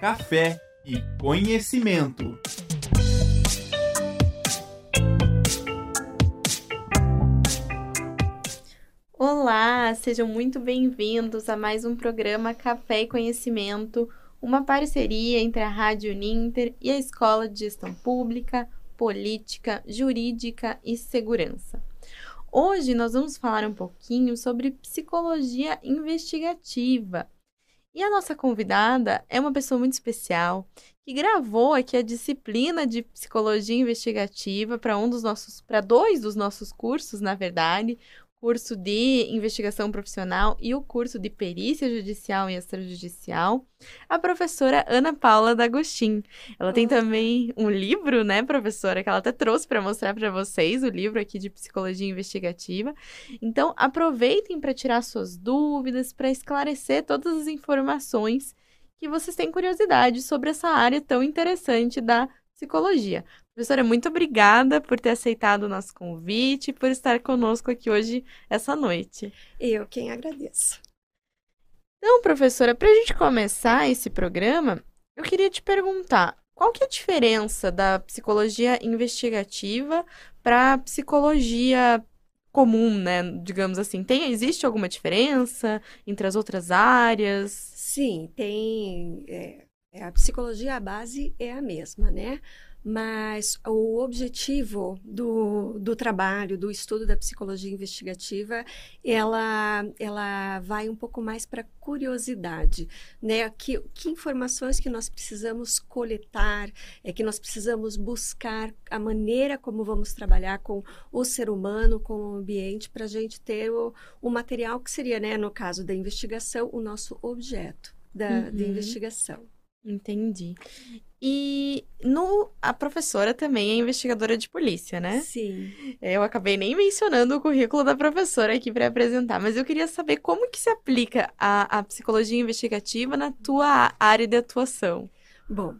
café e conhecimento. Olá, sejam muito bem-vindos a mais um programa Café e Conhecimento, uma parceria entre a Rádio Ninter e a Escola de Gestão Pública, Política, Jurídica e Segurança. Hoje nós vamos falar um pouquinho sobre psicologia investigativa. E a nossa convidada é uma pessoa muito especial que gravou aqui a disciplina de psicologia investigativa para um dos nossos, para dois dos nossos cursos, na verdade, curso de investigação profissional e o curso de perícia judicial e extrajudicial, a professora Ana Paula D'Agostin. Ela tem também um livro, né, professora, que ela até trouxe para mostrar para vocês, o livro aqui de psicologia investigativa. Então, aproveitem para tirar suas dúvidas, para esclarecer todas as informações que vocês têm curiosidade sobre essa área tão interessante da psicologia. Professora, muito obrigada por ter aceitado o nosso convite e por estar conosco aqui hoje, essa noite. Eu quem agradeço. Então, professora, para a gente começar esse programa, eu queria te perguntar qual que é a diferença da psicologia investigativa para a psicologia comum, né? Digamos assim, tem existe alguma diferença entre as outras áreas? Sim, tem. É, a psicologia a base é a mesma, né? Mas o objetivo do, do trabalho, do estudo da psicologia investigativa, ela, ela vai um pouco mais para curiosidade, né? Que, que informações que nós precisamos coletar, é que nós precisamos buscar a maneira como vamos trabalhar com o ser humano, com o ambiente, para a gente ter o, o material que seria, né, no caso da investigação, o nosso objeto da, uhum. da investigação. Entendi. E no, a professora também é investigadora de polícia, né? Sim. Eu acabei nem mencionando o currículo da professora aqui para apresentar, mas eu queria saber como que se aplica a, a psicologia investigativa na tua área de atuação. Bom,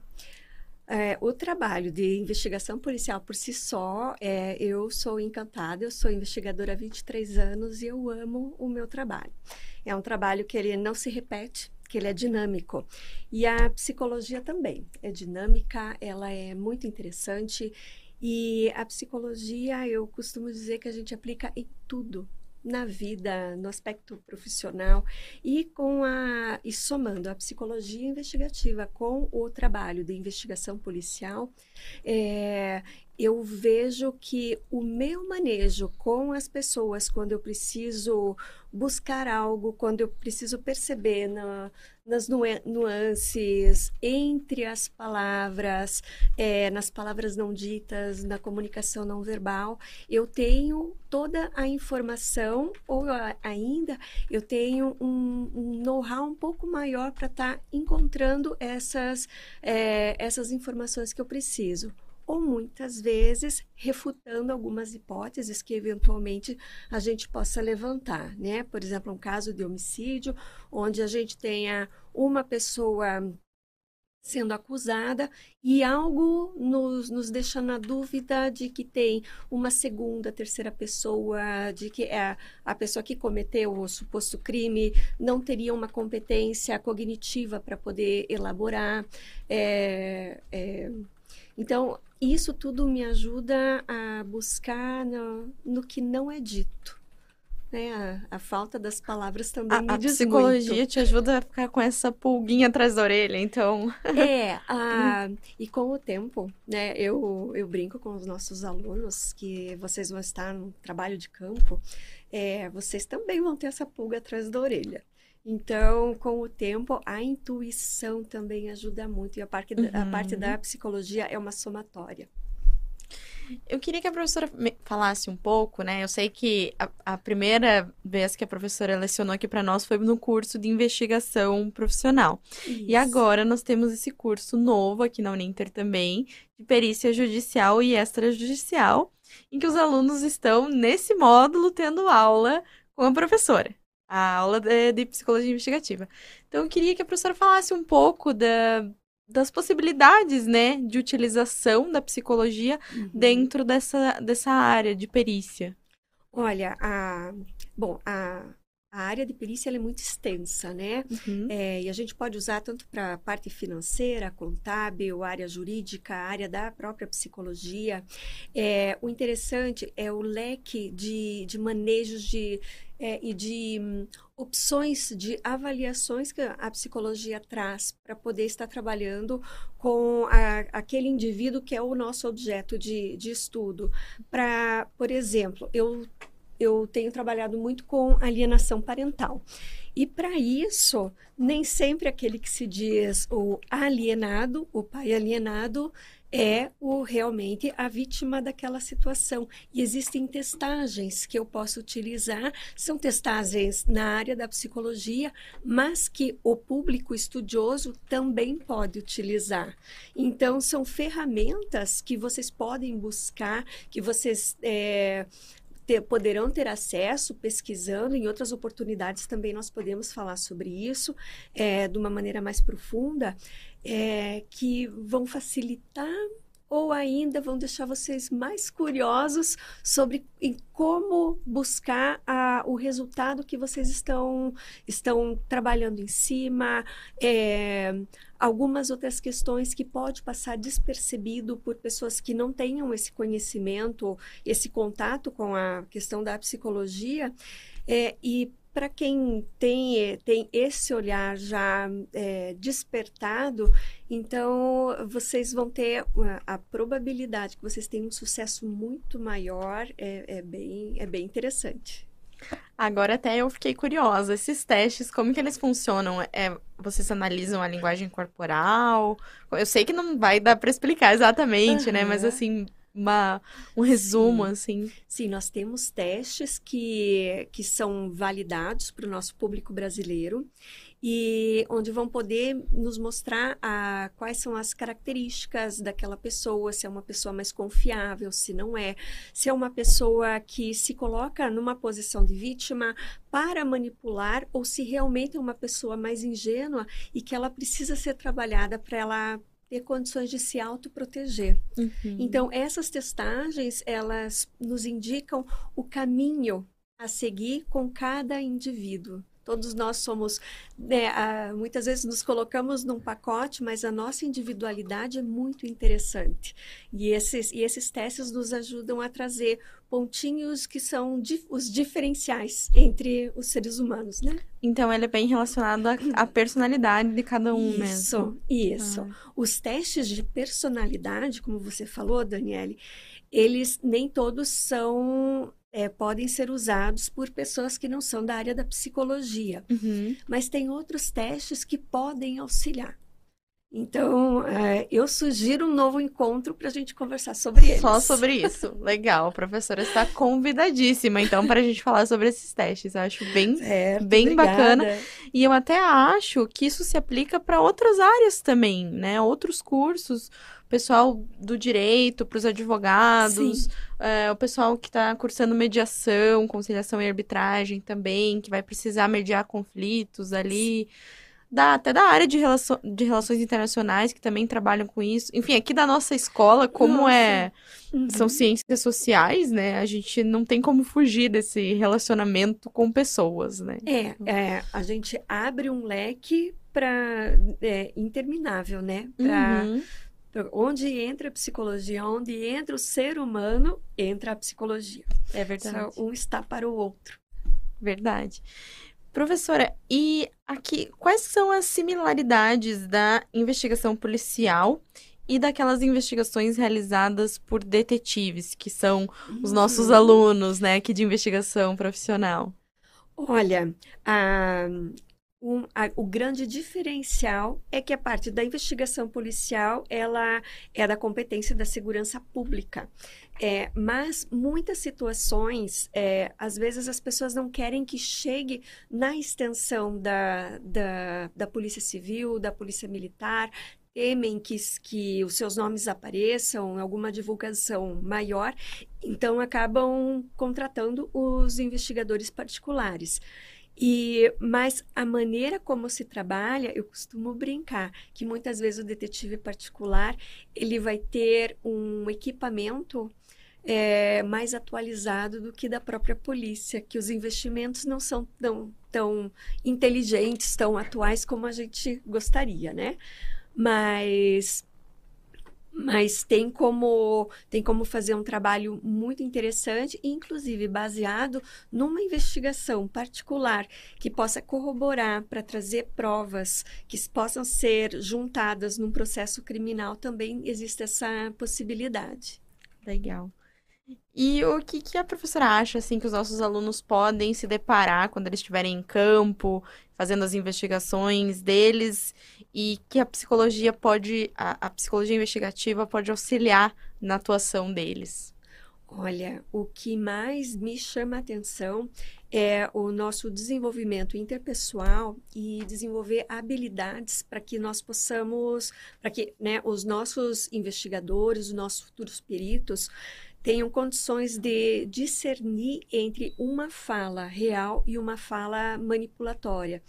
é, o trabalho de investigação policial por si só, é, eu sou encantada, eu sou investigadora há 23 anos e eu amo o meu trabalho. É um trabalho que ele não se repete, que ele é dinâmico. E a psicologia também é dinâmica, ela é muito interessante. E a psicologia, eu costumo dizer que a gente aplica em tudo na vida, no aspecto profissional e com a e somando a psicologia investigativa com o trabalho de investigação policial, é, eu vejo que o meu manejo com as pessoas, quando eu preciso buscar algo, quando eu preciso perceber na, nas nuances entre as palavras, é, nas palavras não ditas, na comunicação não verbal, eu tenho toda a informação, ou ainda eu tenho um, um know-how um pouco maior para estar tá encontrando essas, é, essas informações que eu preciso ou muitas vezes refutando algumas hipóteses que eventualmente a gente possa levantar, né? Por exemplo, um caso de homicídio, onde a gente tenha uma pessoa sendo acusada e algo nos, nos deixa na dúvida de que tem uma segunda, terceira pessoa, de que é a pessoa que cometeu o suposto crime não teria uma competência cognitiva para poder elaborar. É, é, então, isso tudo me ajuda a buscar no, no que não é dito. Né? A, a, falta das palavras também a, me a psicologia muito. te ajuda a ficar com essa pulguinha atrás da orelha, então. É, a, e com o tempo, né? Eu, eu brinco com os nossos alunos que vocês vão estar no trabalho de campo, é, vocês também vão ter essa pulga atrás da orelha. Então, com o tempo, a intuição também ajuda muito. E a parte, uhum. a parte da uhum. psicologia é uma somatória. Eu queria que a professora falasse um pouco, né? Eu sei que a, a primeira vez que a professora lecionou aqui para nós foi no curso de investigação profissional. Isso. E agora nós temos esse curso novo aqui na Uninter também, de perícia judicial e extrajudicial, em que os alunos estão nesse módulo tendo aula com a professora a aula de, de, psicologia investigativa. Então, eu queria que a professora falasse um pouco da, das possibilidades, né, de utilização da psicologia uhum. dentro dessa, dessa área de perícia. Olha, a, bom, a, a área de perícia é muito extensa, né? Uhum. É, e a gente pode usar tanto para a parte financeira, contábil, área jurídica, área da própria psicologia. É, o interessante é o leque de, de manejos de, é, e de hum, opções de avaliações que a psicologia traz para poder estar trabalhando com a, aquele indivíduo que é o nosso objeto de, de estudo. Para, por exemplo, eu eu tenho trabalhado muito com alienação parental. E para isso, nem sempre aquele que se diz o alienado, o pai alienado, é o realmente a vítima daquela situação. E existem testagens que eu posso utilizar, são testagens na área da psicologia, mas que o público estudioso também pode utilizar. Então, são ferramentas que vocês podem buscar, que vocês. É, ter, poderão ter acesso pesquisando. Em outras oportunidades também nós podemos falar sobre isso é, de uma maneira mais profunda, é, que vão facilitar ou ainda vão deixar vocês mais curiosos sobre como buscar a, o resultado que vocês estão, estão trabalhando em cima, é, algumas outras questões que pode passar despercebido por pessoas que não tenham esse conhecimento, esse contato com a questão da psicologia, é, e para quem tem, tem esse olhar já é, despertado, então vocês vão ter a, a, probabilidade que vocês tenham um sucesso muito maior, é, é, bem, é bem interessante. Agora até eu fiquei curiosa, esses testes, como que eles funcionam? É, vocês analisam a linguagem corporal? Eu sei que não vai dar para explicar exatamente, uhum. né? Mas assim, uma, um resumo, Sim. assim. Sim, nós temos testes que, que são validados para o nosso público brasileiro e onde vão poder nos mostrar a, quais são as características daquela pessoa, se é uma pessoa mais confiável, se não é, se é uma pessoa que se coloca numa posição de vítima para manipular ou se realmente é uma pessoa mais ingênua e que ela precisa ser trabalhada para ela ter condições de se autoproteger. Uhum. Então, essas testagens, elas nos indicam o caminho a seguir com cada indivíduo. Todos nós somos, né, muitas vezes nos colocamos num pacote, mas a nossa individualidade é muito interessante. E esses, e esses testes nos ajudam a trazer pontinhos que são di os diferenciais entre os seres humanos, né? Então, ele é bem relacionado à personalidade de cada um isso, mesmo. Isso, ah. Os testes de personalidade, como você falou, Daniele, eles nem todos são é, podem ser usados por pessoas que não são da área da psicologia. Uhum. Mas tem outros testes que podem auxiliar. Então, é, eu sugiro um novo encontro para a gente conversar sobre eles. Só sobre isso. Legal. A professora está convidadíssima, então, para a gente falar sobre esses testes. Eu acho bem, certo, bem bacana. E eu até acho que isso se aplica para outras áreas também, né? Outros cursos pessoal do direito, para os advogados, é, o pessoal que está cursando mediação, conciliação e arbitragem também, que vai precisar mediar conflitos ali. Da, até da área de, relaço, de relações internacionais, que também trabalham com isso. Enfim, aqui da nossa escola, como nossa. é uhum. são ciências sociais, né? A gente não tem como fugir desse relacionamento com pessoas, né? É, é a gente abre um leque para é, interminável, né? Para uhum Onde entra a psicologia, onde entra o ser humano, entra a psicologia. É verdade. Só um está para o outro. Verdade. Professora, e aqui, quais são as similaridades da investigação policial e daquelas investigações realizadas por detetives, que são os nossos uhum. alunos, né, aqui de investigação profissional? Olha, a, um, a, o grande diferencial é que a parte da investigação policial ela é da competência da segurança pública. É, mas muitas situações, é, às vezes as pessoas não querem que chegue na extensão da, da, da Polícia Civil, da Polícia Militar, temem que, que os seus nomes apareçam alguma divulgação maior, então acabam contratando os investigadores particulares. E, mas a maneira como se trabalha, eu costumo brincar que muitas vezes o detetive particular ele vai ter um equipamento é, mais atualizado do que da própria polícia, que os investimentos não são tão, tão inteligentes, tão atuais como a gente gostaria, né? Mas mas tem como tem como fazer um trabalho muito interessante, inclusive baseado numa investigação particular que possa corroborar para trazer provas que possam ser juntadas num processo criminal. Também existe essa possibilidade. Legal. E o que, que a professora acha assim que os nossos alunos podem se deparar quando eles estiverem em campo, fazendo as investigações deles e que a psicologia pode, a, a psicologia investigativa pode auxiliar na atuação deles? Olha, o que mais me chama a atenção é o nosso desenvolvimento interpessoal e desenvolver habilidades para que nós possamos, para que né, os nossos investigadores, os nossos futuros peritos, tenham condições de discernir entre uma fala real e uma fala manipulatória.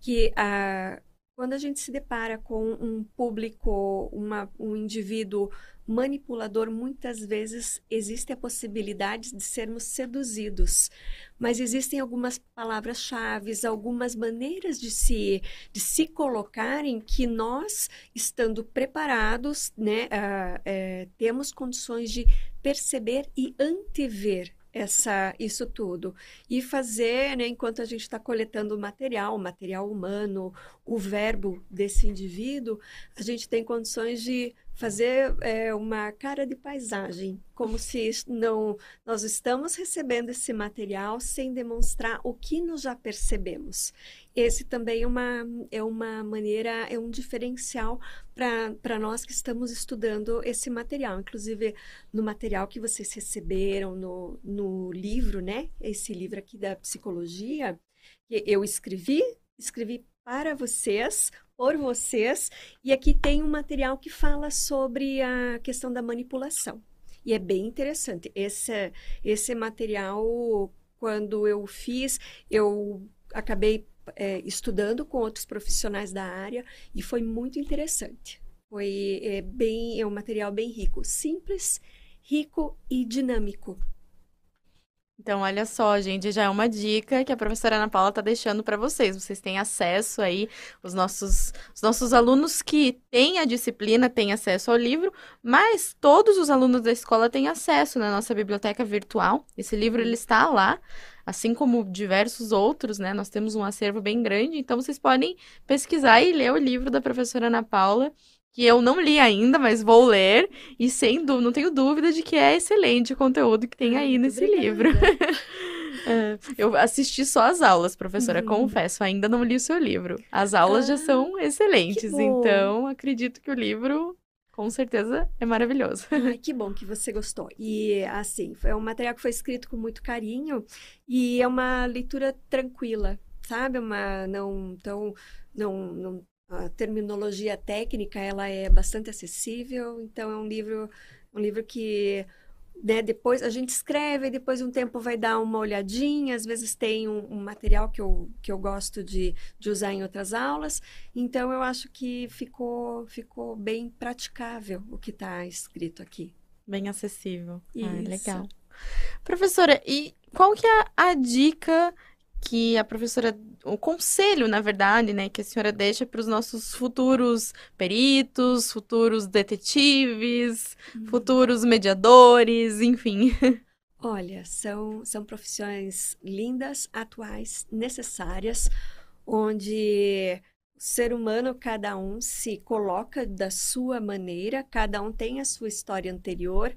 Que a quando a gente se depara com um público, uma, um indivíduo manipulador, muitas vezes existe a possibilidade de sermos seduzidos. Mas existem algumas palavras-chave, algumas maneiras de se, de se colocarem que nós, estando preparados, né, uh, uh, temos condições de perceber e antever essa, isso tudo. E fazer, né, enquanto a gente está coletando o material, o material humano, o verbo desse indivíduo, a gente tem condições de fazer é, uma cara de paisagem, como se não nós estamos recebendo esse material sem demonstrar o que nós já percebemos. Esse também é uma, é uma maneira, é um diferencial para nós que estamos estudando esse material. Inclusive, no material que vocês receberam no, no livro, né? Esse livro aqui da psicologia, eu escrevi, escrevi para vocês, por vocês, e aqui tem um material que fala sobre a questão da manipulação. E é bem interessante. Esse, esse material, quando eu fiz, eu acabei é, estudando com outros profissionais da área e foi muito interessante. Foi é, bem, é um material bem rico, simples, rico e dinâmico. Então, olha só, gente, já é uma dica que a professora Ana Paula está deixando para vocês. Vocês têm acesso aí, os nossos, os nossos alunos que têm a disciplina têm acesso ao livro, mas todos os alunos da escola têm acesso na nossa biblioteca virtual. Esse livro ele está lá, assim como diversos outros, né? Nós temos um acervo bem grande, então vocês podem pesquisar e ler o livro da professora Ana Paula que eu não li ainda, mas vou ler e sem dúvida, não tenho dúvida de que é excelente o conteúdo que tem aí nesse obrigada. livro. é, eu assisti só as aulas, professora, uhum. confesso, ainda não li o seu livro. As aulas ah, já são excelentes, então acredito que o livro com certeza é maravilhoso. Ai, que bom que você gostou. E assim, é um material que foi escrito com muito carinho e é uma leitura tranquila, sabe? Uma não tão não, não a terminologia técnica ela é bastante acessível, então é um livro um livro que né, depois a gente escreve, depois um tempo vai dar uma olhadinha, às vezes tem um, um, material que eu, que eu gosto de, de usar em outras aulas, então eu acho que ficou, ficou bem praticável o que está escrito aqui. Bem acessível. Isso. Ah, legal. Professora, e qual que é a dica que a professora, o conselho, na verdade, né, que a senhora deixa para os nossos futuros peritos, futuros detetives, hum. futuros mediadores, enfim. Olha, são, são profissões lindas, atuais, necessárias, onde o ser humano, cada um se coloca da sua maneira, cada um tem a sua história anterior,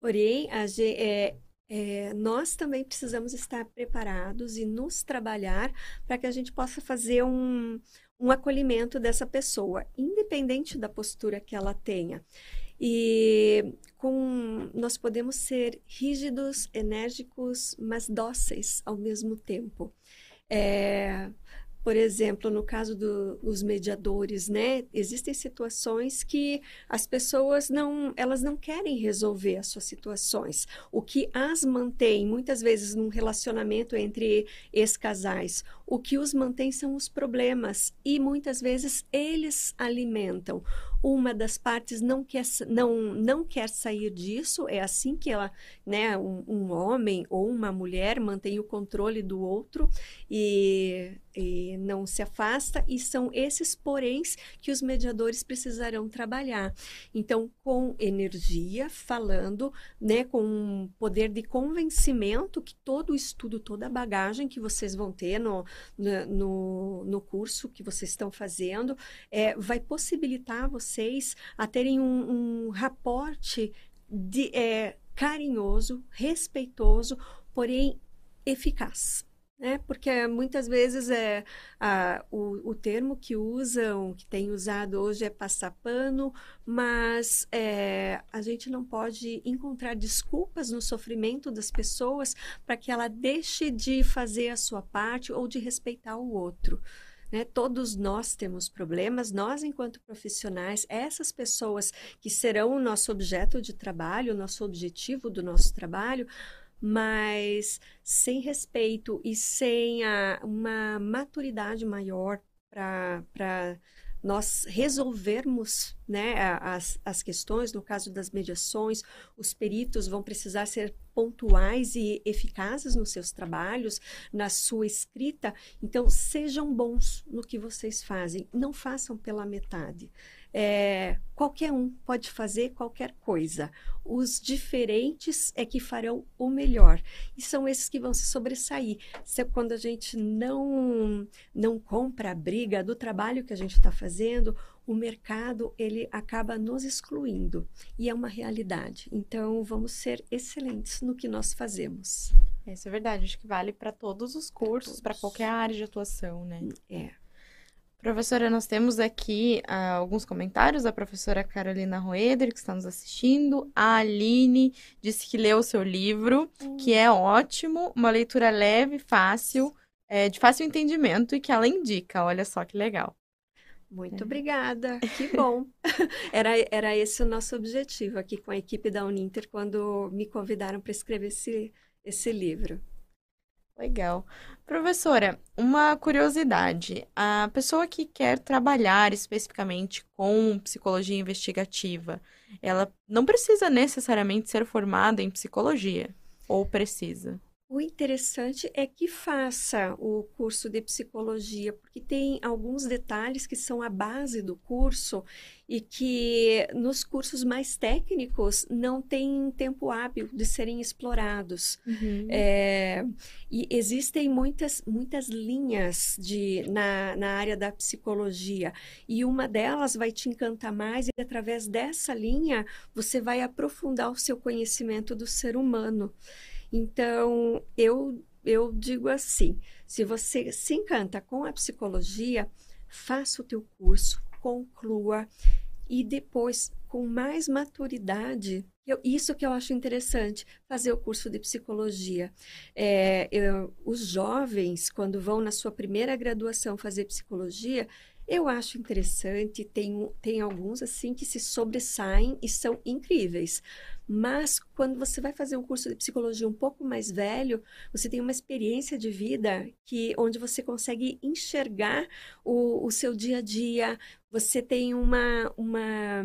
porém, a, é, é, nós também precisamos estar preparados e nos trabalhar para que a gente possa fazer um, um acolhimento dessa pessoa, independente da postura que ela tenha. E com nós podemos ser rígidos, enérgicos, mas dóceis ao mesmo tempo. É, por exemplo, no caso dos mediadores, né, existem situações que as pessoas não, elas não querem resolver as suas situações. O que as mantém, muitas vezes num relacionamento entre ex-casais, o que os mantém são os problemas e muitas vezes eles alimentam. uma das partes não quer, não, não quer sair disso, é assim que ela, né, um, um homem ou uma mulher mantém o controle do outro e, e não se afasta, e são esses poréns que os mediadores precisarão trabalhar. Então, com energia, falando, né, com um poder de convencimento que todo o estudo, toda a bagagem que vocês vão ter no, no, no curso que vocês estão fazendo, é, vai possibilitar vocês a terem um, um raporte de, é, carinhoso, respeitoso, porém eficaz né? Porque muitas vezes é a, o, o termo que usam, que tem usado hoje é passar pano, mas é, a gente não pode encontrar desculpas no sofrimento das pessoas para que ela deixe de fazer a sua parte ou de respeitar o outro. Né? Todos nós temos problemas, nós, enquanto profissionais, essas pessoas que serão o nosso objeto de trabalho, o nosso objetivo do nosso trabalho, mas sem respeito e sem a, uma maturidade maior para nós resolvermos né, as, as questões, no caso das mediações, os peritos vão precisar ser pontuais e eficazes nos seus trabalhos, na sua escrita. Então, sejam bons no que vocês fazem, não façam pela metade. É, qualquer um pode fazer qualquer coisa. Os diferentes é que farão o melhor. E são esses que vão se sobressair. Se, quando a gente não, não compra a briga do trabalho que a gente está fazendo, o mercado ele acaba nos excluindo. E é uma realidade. Então, vamos ser excelentes no que nós fazemos. Isso é verdade. Acho que vale para todos os cursos, para qualquer área de atuação, né? É. Professora, nós temos aqui uh, alguns comentários da professora Carolina Roeder, que está nos assistindo. A Aline disse que leu o seu livro, uhum. que é ótimo, uma leitura leve, fácil, é, de fácil entendimento e que ela indica. Olha só que legal. Muito é. obrigada, que bom. era, era esse o nosso objetivo aqui com a equipe da Uninter quando me convidaram para escrever esse, esse livro. Legal. Professora, uma curiosidade. A pessoa que quer trabalhar especificamente com psicologia investigativa, ela não precisa necessariamente ser formada em psicologia, ou precisa? O interessante é que faça o curso de psicologia, porque tem alguns detalhes que são a base do curso e que nos cursos mais técnicos não tem tempo hábil de serem explorados. Uhum. É, e existem muitas, muitas linhas de, na, na área da psicologia, e uma delas vai te encantar mais, e através dessa linha você vai aprofundar o seu conhecimento do ser humano. Então, eu, eu digo assim: se você se encanta com a psicologia, faça o teu curso, conclua e depois, com mais maturidade, eu, isso que eu acho interessante, fazer o curso de psicologia. É, eu, os jovens, quando vão na sua primeira graduação fazer psicologia, eu acho interessante, tem, tem alguns assim que se sobressaem e são incríveis. Mas quando você vai fazer um curso de psicologia um pouco mais velho, você tem uma experiência de vida que onde você consegue enxergar o, o seu dia a dia, você tem uma, uma,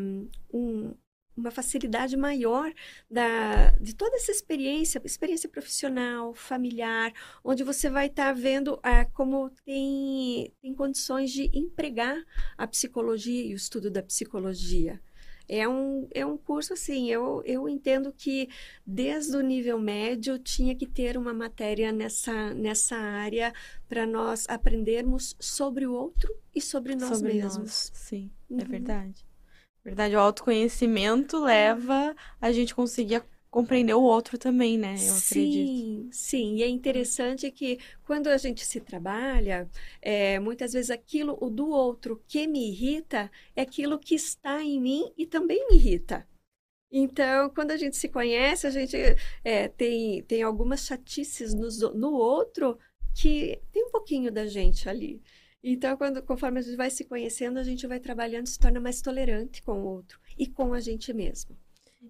um, uma facilidade maior da, de toda essa experiência, experiência profissional, familiar, onde você vai estar tá vendo é, como tem, tem condições de empregar a psicologia e o estudo da psicologia. É um, é um curso assim, eu, eu entendo que desde o nível médio tinha que ter uma matéria nessa, nessa área para nós aprendermos sobre o outro e sobre nós sobre mesmos. Nós. Sim, é uhum. é verdade. Verdade, o autoconhecimento leva a gente conseguir compreender o outro também, né? Eu sim, acredito. sim. E é interessante que quando a gente se trabalha, é, muitas vezes aquilo o do outro que me irrita é aquilo que está em mim e também me irrita. Então, quando a gente se conhece, a gente é, tem, tem algumas chatices no, no outro que tem um pouquinho da gente ali. Então, quando, conforme a gente vai se conhecendo, a gente vai trabalhando, se torna mais tolerante com o outro e com a gente mesmo.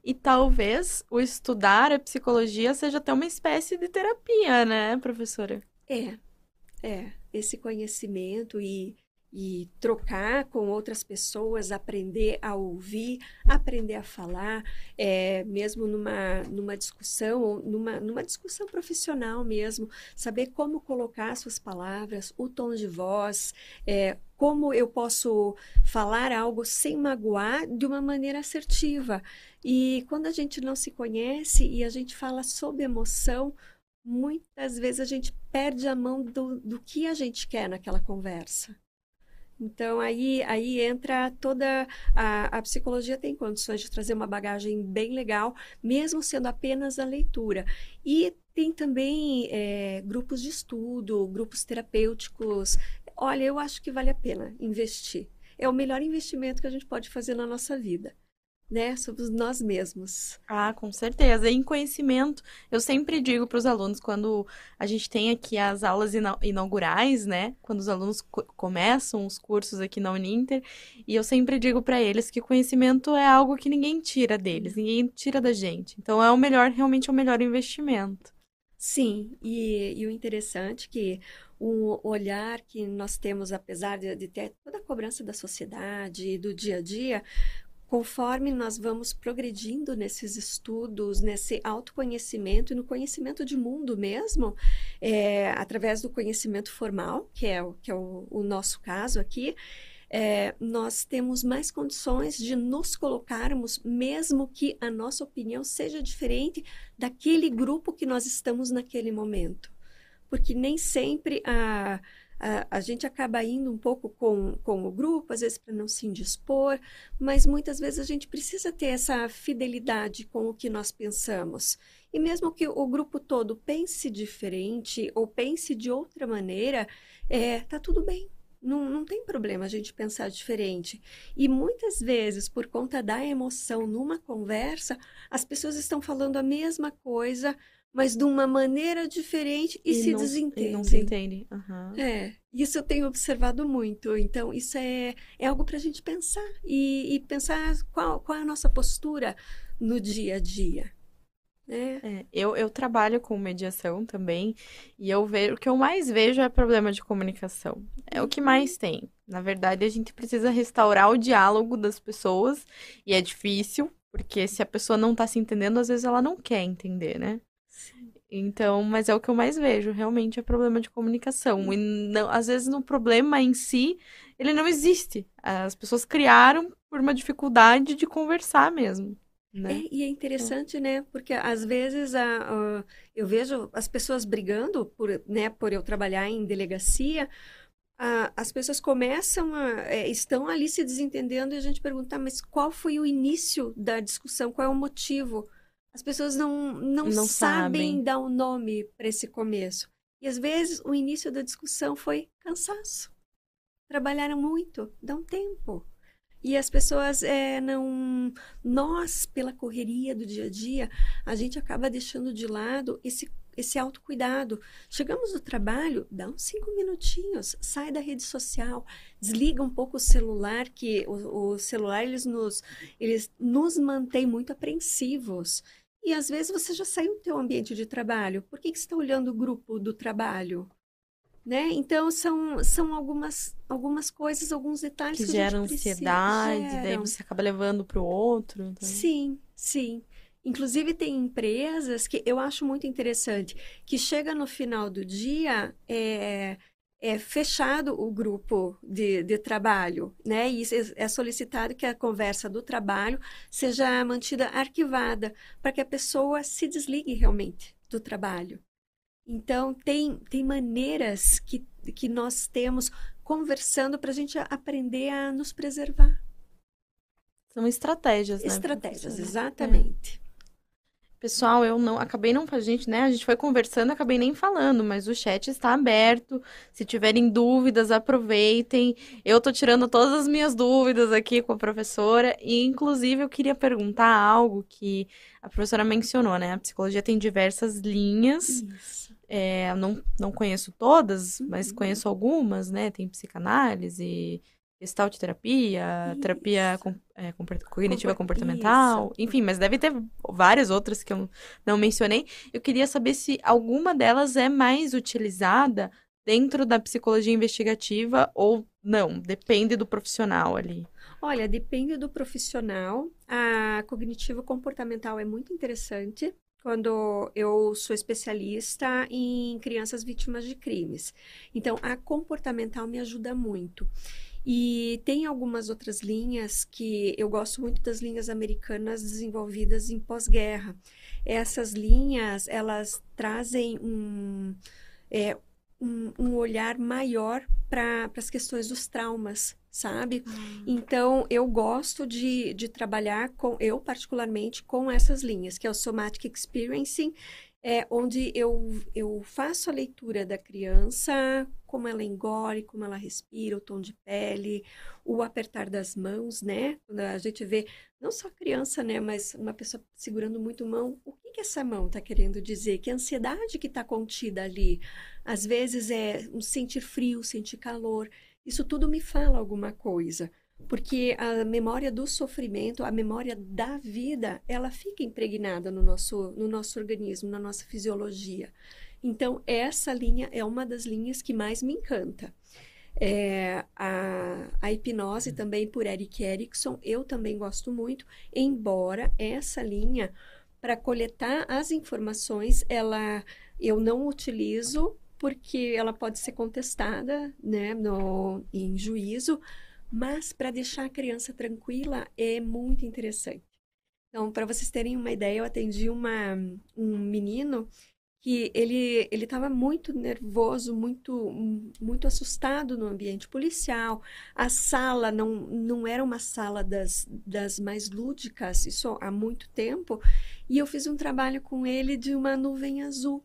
E talvez o estudar a psicologia seja até uma espécie de terapia, né, professora? É, é. Esse conhecimento e, e trocar com outras pessoas, aprender a ouvir, aprender a falar, é, mesmo numa, numa discussão, ou numa, numa discussão profissional mesmo, saber como colocar suas palavras, o tom de voz, é, como eu posso falar algo sem magoar de uma maneira assertiva. E quando a gente não se conhece e a gente fala sob emoção, muitas vezes a gente perde a mão do, do que a gente quer naquela conversa. Então, aí, aí entra toda. A, a psicologia tem condições de trazer uma bagagem bem legal, mesmo sendo apenas a leitura. E tem também é, grupos de estudo, grupos terapêuticos. Olha, eu acho que vale a pena investir. É o melhor investimento que a gente pode fazer na nossa vida né? Somos nós mesmos. Ah, com certeza. E em conhecimento, eu sempre digo para os alunos, quando a gente tem aqui as aulas inaugurais, né? Quando os alunos co começam os cursos aqui na Uninter, e eu sempre digo para eles que conhecimento é algo que ninguém tira deles, ninguém tira da gente. Então é o melhor, realmente é o melhor investimento. Sim, e, e o interessante é que o olhar que nós temos, apesar de, de ter toda a cobrança da sociedade e do dia a dia, conforme nós vamos progredindo nesses estudos, nesse autoconhecimento e no conhecimento de mundo mesmo, é, através do conhecimento formal, que é, que é o, o nosso caso aqui, é, nós temos mais condições de nos colocarmos, mesmo que a nossa opinião seja diferente daquele grupo que nós estamos naquele momento. Porque nem sempre a a, a gente acaba indo um pouco com, com o grupo, às vezes para não se indispor, mas muitas vezes a gente precisa ter essa fidelidade com o que nós pensamos. E mesmo que o grupo todo pense diferente ou pense de outra maneira, é, tá tudo bem. Não, não tem problema a gente pensar diferente. E muitas vezes, por conta da emoção numa conversa, as pessoas estão falando a mesma coisa, mas de uma maneira diferente e, e se não, desentendem. E não se entendem. Uhum. É, isso eu tenho observado muito. Então, isso é, é algo para a gente pensar e, e, pensar qual, qual é a nossa postura no dia a dia. Né? É, eu, eu trabalho com mediação também e eu vejo o que eu mais vejo é problema de comunicação. É o que uhum. mais tem. Na verdade, a gente precisa restaurar o diálogo das pessoas e é difícil, porque se a pessoa não está se entendendo, às vezes ela não quer entender, né? Então, mas é o que eu mais vejo, realmente é problema de comunicação. E não, às vezes no problema em si, ele não existe. As pessoas criaram por uma dificuldade de conversar mesmo. Né? É, e é interessante, é. né? Porque às vezes a, a, eu vejo as pessoas brigando por, né, por eu trabalhar em delegacia. A, as pessoas começam a. É, estão ali se desentendendo e a gente pergunta, mas qual foi o início da discussão? Qual é o motivo? As pessoas não, não, não sabem, sabem dar um nome para esse começo. E às vezes o início da discussão foi cansaço. Trabalharam muito, dá um tempo. E as pessoas é, não. Nós, pela correria do dia a dia, a gente acaba deixando de lado esse, esse autocuidado. Chegamos do trabalho, dá uns cinco minutinhos, sai da rede social, desliga um pouco o celular, que o, o celular eles nos, eles nos mantém muito apreensivos. E às vezes você já saiu do teu ambiente de trabalho. Por que, que você está olhando o grupo do trabalho? Né? Então, são, são algumas, algumas coisas, alguns detalhes que, que geram ansiedade, geram. daí você acaba levando para o outro. Então... Sim, sim. Inclusive, tem empresas que eu acho muito interessante, que chega no final do dia, é, é fechado o grupo de, de trabalho, né? E é solicitado que a conversa do trabalho seja mantida arquivada para que a pessoa se desligue realmente do trabalho. Então, tem, tem maneiras que, que nós temos conversando para a gente aprender a nos preservar. São estratégias, né? Estratégias, exatamente. É. Pessoal, eu não acabei não, a gente, né? A gente foi conversando, acabei nem falando, mas o chat está aberto. Se tiverem dúvidas, aproveitem. Eu tô tirando todas as minhas dúvidas aqui com a professora e inclusive eu queria perguntar algo que a professora mencionou, né? A psicologia tem diversas linhas. É, não, não conheço todas, mas uhum. conheço algumas, né? Tem psicanálise, gestalt terapia, terapia com, é, cognitiva comportamental, Isso. enfim, mas deve ter várias outras que eu não mencionei. Eu queria saber se alguma delas é mais utilizada dentro da psicologia investigativa ou não? Depende do profissional ali. Olha, depende do profissional. A cognitivo comportamental é muito interessante quando eu sou especialista em crianças vítimas de crimes. Então, a comportamental me ajuda muito. E tem algumas outras linhas que eu gosto muito das linhas americanas desenvolvidas em pós-guerra. Essas linhas, elas trazem um, é, um, um olhar maior para as questões dos traumas, sabe? Hum. Então, eu gosto de, de trabalhar com, eu particularmente, com essas linhas, que é o Somatic Experiencing é onde eu, eu faço a leitura da criança, como ela engole, como ela respira, o tom de pele, o apertar das mãos, né? Quando a gente vê, não só criança, né, mas uma pessoa segurando muito mão, o que, que essa mão está querendo dizer? Que ansiedade que está contida ali? Às vezes é um sentir frio, sentir calor. Isso tudo me fala alguma coisa porque a memória do sofrimento, a memória da vida, ela fica impregnada no nosso, no nosso organismo, na nossa fisiologia. Então, essa linha é uma das linhas que mais me encanta. É, a, a hipnose também por Eric Erickson, eu também gosto muito, embora essa linha, para coletar as informações, ela eu não utilizo porque ela pode ser contestada né, no, em juízo, mas para deixar a criança tranquila é muito interessante. Então, para vocês terem uma ideia, eu atendi uma, um menino que ele ele estava muito nervoso, muito muito assustado no ambiente policial. A sala não não era uma sala das, das mais lúdicas, isso há muito tempo. E eu fiz um trabalho com ele de uma nuvem azul.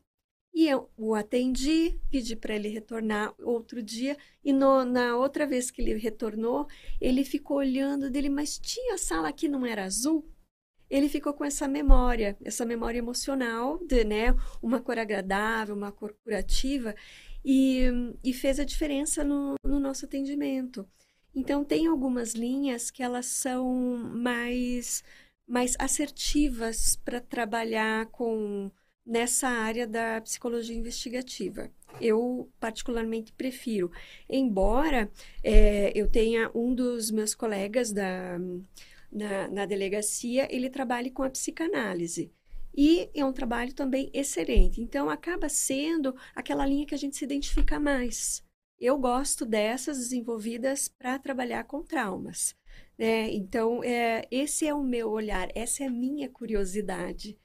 E eu o atendi, pedi para ele retornar outro dia, e no, na outra vez que ele retornou, ele ficou olhando dele, mas tinha a sala aqui não era azul? Ele ficou com essa memória, essa memória emocional de né, uma cor agradável, uma cor curativa, e, e fez a diferença no, no nosso atendimento. Então, tem algumas linhas que elas são mais, mais assertivas para trabalhar com nessa área da psicologia investigativa. Eu particularmente prefiro, embora é, eu tenha um dos meus colegas da, na, na delegacia, ele trabalhe com a psicanálise. E é um trabalho também excelente. Então, acaba sendo aquela linha que a gente se identifica mais. Eu gosto dessas desenvolvidas para trabalhar com traumas. Né? Então, é, esse é o meu olhar, essa é a minha curiosidade.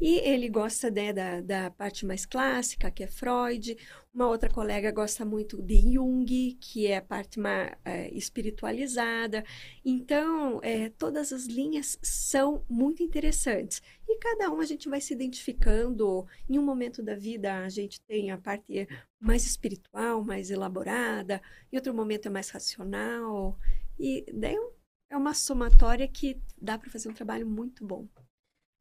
E ele gosta né, da, da parte mais clássica, que é Freud. Uma outra colega gosta muito de Jung, que é a parte mais é, espiritualizada. Então, é, todas as linhas são muito interessantes. E cada um a gente vai se identificando. Em um momento da vida, a gente tem a parte mais espiritual, mais elaborada. Em outro momento, é mais racional. E daí é uma somatória que dá para fazer um trabalho muito bom.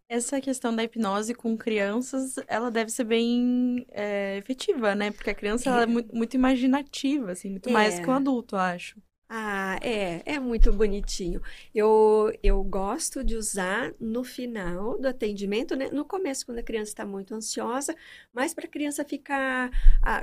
Essa questão da hipnose com crianças, ela deve ser bem é, efetiva, né? Porque a criança é. é muito, muito, imaginativa, assim, muito é. mais que um adulto, eu acho. Ah, é, é muito bonitinho. Eu, eu gosto de usar no final do atendimento, né? No começo, quando a criança está muito ansiosa, mas para a criança ficar.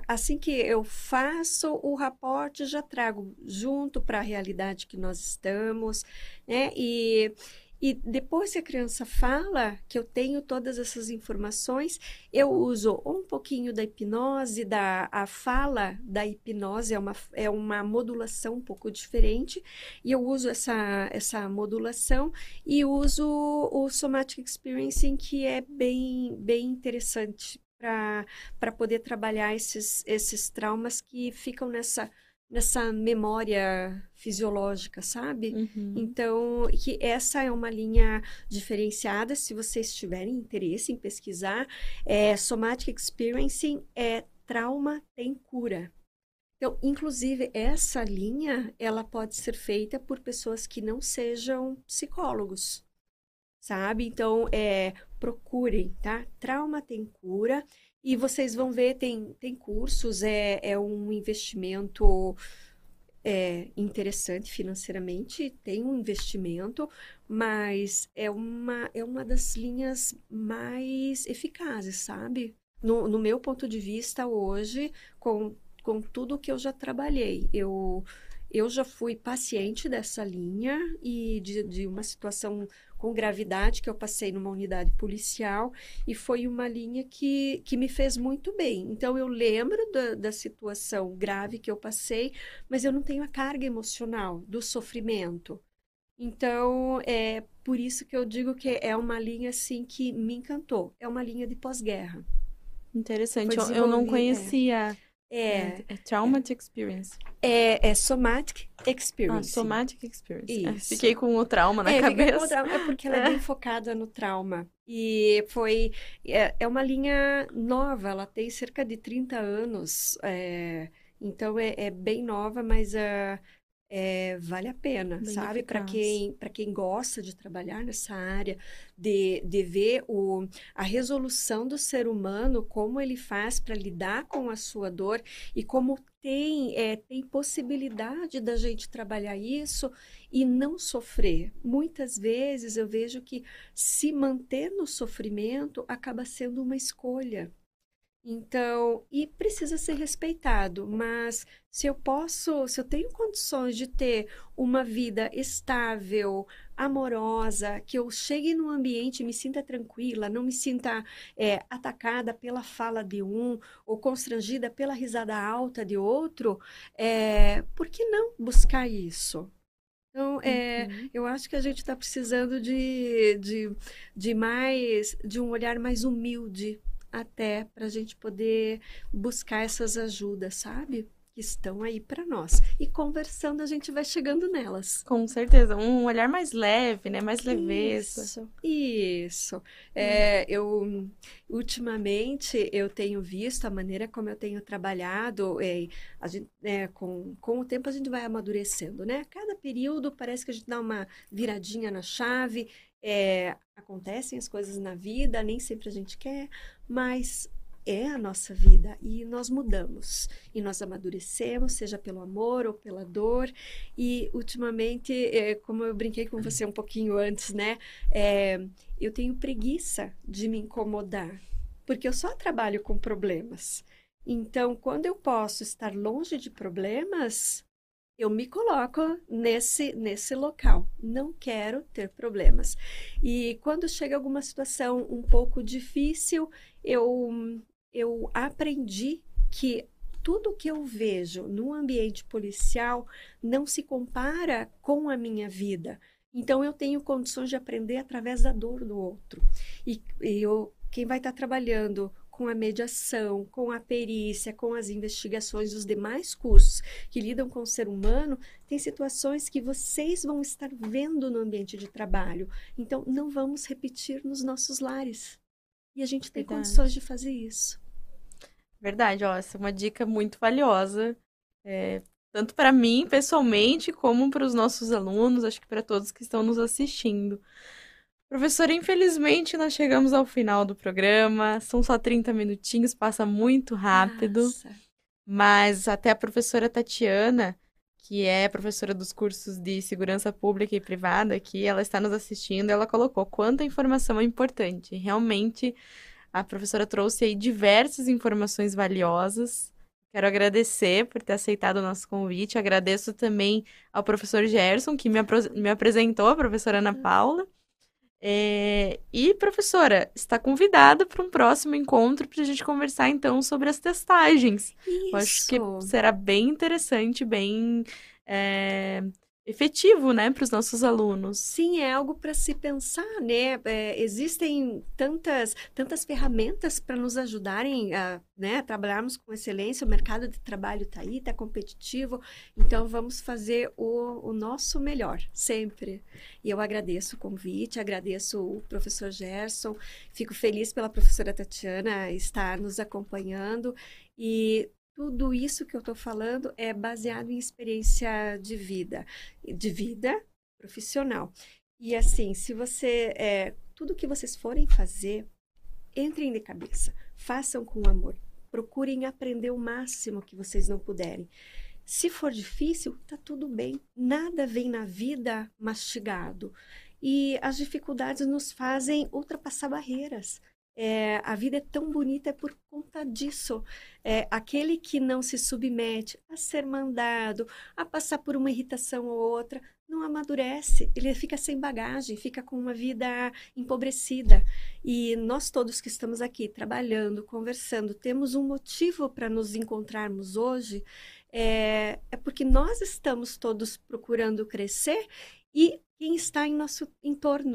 Assim que eu faço o raporte, já trago junto para a realidade que nós estamos, né? E e depois que a criança fala que eu tenho todas essas informações, eu uso um pouquinho da hipnose, da a fala da hipnose é uma, é uma modulação um pouco diferente, e eu uso essa, essa modulação e uso o Somatic Experiencing, que é bem, bem interessante para poder trabalhar esses, esses traumas que ficam nessa nessa memória fisiológica, sabe? Uhum. Então, que essa é uma linha diferenciada. Se vocês tiverem interesse em pesquisar, é Somatic Experiencing é trauma tem cura. Então, inclusive, essa linha, ela pode ser feita por pessoas que não sejam psicólogos, sabe? Então, é, procurem, tá? Trauma tem cura e vocês vão ver, tem, tem cursos, é, é um investimento é, interessante financeiramente, tem um investimento, mas é uma, é uma das linhas mais eficazes, sabe? No, no meu ponto de vista, hoje, com com tudo que eu já trabalhei. Eu, eu já fui paciente dessa linha e de, de uma situação com gravidade que eu passei numa unidade policial e foi uma linha que, que me fez muito bem. Então eu lembro da, da situação grave que eu passei, mas eu não tenho a carga emocional do sofrimento. Então, é por isso que eu digo que é uma linha assim que me encantou. É uma linha de pós-guerra. Interessante. Eu, eu, não conhecia. É. É, é Traumatic Experience. É, é Somatic Experience. Ah, Somatic Experience. É, fiquei com o trauma na é, cabeça. Trauma, é porque ela é bem focada no trauma. E foi. É, é uma linha nova, ela tem cerca de 30 anos. É, então é, é bem nova, mas uh, é, vale a pena, Bem sabe? Para quem, quem gosta de trabalhar nessa área, de, de ver o, a resolução do ser humano, como ele faz para lidar com a sua dor e como tem, é, tem possibilidade da gente trabalhar isso e não sofrer. Muitas vezes eu vejo que se manter no sofrimento acaba sendo uma escolha. Então, e precisa ser respeitado, mas se eu posso, se eu tenho condições de ter uma vida estável, amorosa, que eu chegue num ambiente e me sinta tranquila, não me sinta é, atacada pela fala de um ou constrangida pela risada alta de outro, é, por que não buscar isso? Então, é, uhum. eu acho que a gente está precisando de, de, de mais, de um olhar mais humilde até para a gente poder buscar essas ajudas, sabe? Que estão aí para nós. E conversando, a gente vai chegando nelas. Com certeza. Um olhar mais leve, né? Mais leveza. Isso. Isso. É, eu, ultimamente, eu tenho visto a maneira como eu tenho trabalhado. É, a gente, é, com, com o tempo, a gente vai amadurecendo, né? Cada período parece que a gente dá uma viradinha na chave é, acontecem as coisas na vida, nem sempre a gente quer, mas é a nossa vida e nós mudamos e nós amadurecemos, seja pelo amor ou pela dor. E ultimamente, é, como eu brinquei com você um pouquinho antes, né? É, eu tenho preguiça de me incomodar, porque eu só trabalho com problemas. Então, quando eu posso estar longe de problemas, eu me coloco nesse nesse local. Não quero ter problemas. E quando chega alguma situação um pouco difícil, eu eu aprendi que tudo que eu vejo no ambiente policial não se compara com a minha vida. Então eu tenho condições de aprender através da dor do outro. E, e eu, quem vai estar trabalhando com a mediação, com a perícia, com as investigações dos demais cursos que lidam com o ser humano, tem situações que vocês vão estar vendo no ambiente de trabalho. Então, não vamos repetir nos nossos lares. E a gente tem Verdade. condições de fazer isso. Verdade, ó, essa é uma dica muito valiosa, é, tanto para mim pessoalmente, como para os nossos alunos, acho que para todos que estão nos assistindo. Professora, infelizmente nós chegamos ao final do programa. São só 30 minutinhos, passa muito rápido. Nossa. Mas até a professora Tatiana, que é professora dos cursos de segurança pública e privada, que ela está nos assistindo, ela colocou quanta informação é importante. Realmente, a professora trouxe aí diversas informações valiosas. Quero agradecer por ter aceitado o nosso convite. Agradeço também ao professor Gerson, que me, me apresentou, a professora Ana Paula. É... E, professora, está convidada para um próximo encontro para a gente conversar então sobre as testagens. Isso. Eu acho que será bem interessante, bem é efetivo, né, para os nossos alunos. Sim, é algo para se pensar, né? É, existem tantas, tantas ferramentas para nos ajudarem a, né, trabalharmos com excelência. O mercado de trabalho está aí, está competitivo, então vamos fazer o, o nosso melhor, sempre. E eu agradeço o convite, agradeço o professor Gerson, fico feliz pela professora Tatiana estar nos acompanhando e tudo isso que eu estou falando é baseado em experiência de vida, de vida profissional. E assim, se você, é, tudo que vocês forem fazer, entrem de cabeça, façam com amor, procurem aprender o máximo que vocês não puderem. Se for difícil, tá tudo bem. Nada vem na vida mastigado. E as dificuldades nos fazem ultrapassar barreiras É, a vida é tão bonita é por conta disso. É, aquele que não se submete a ser mandado, a passar por uma irritação ou outra, não amadurece, ele fica sem bagagem, fica com uma vida empobrecida. E nós todos que estamos aqui trabalhando, conversando, temos um motivo para nos encontrarmos hoje, é, é porque nós estamos todos procurando crescer e quem está em nosso entorno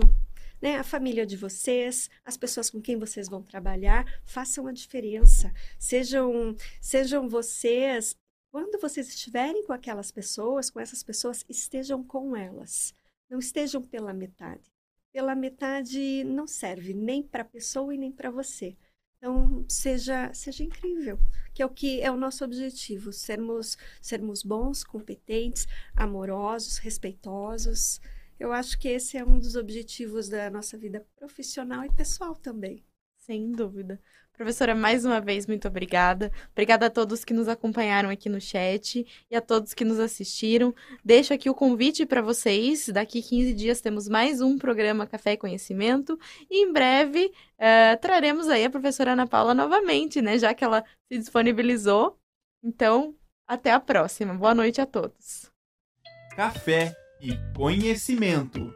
né? A família de vocês, as pessoas com quem vocês vão trabalhar, façam a diferença. Sejam, sejam vocês, quando vocês estiverem com aquelas pessoas, com essas pessoas, estejam com elas. Não estejam pela metade. Pela metade não serve nem para a pessoa e nem para você. Então, seja, seja incrível, que é o que é o nosso objetivo, sermos, sermos bons, competentes, amorosos, respeitosos. Eu acho que esse é um dos objetivos da nossa vida profissional e pessoal também. Sem dúvida. Professora, mais uma vez, muito obrigada. Obrigada a todos que nos acompanharam aqui no chat e a todos que nos assistiram. Deixo aqui o convite para vocês. Daqui 15 dias temos mais um programa Café e Conhecimento. E em breve uh, traremos aí a professora Ana Paula novamente, né? Já que ela se disponibilizou. Então, até a próxima. Boa noite a todos. Café e conhecimento.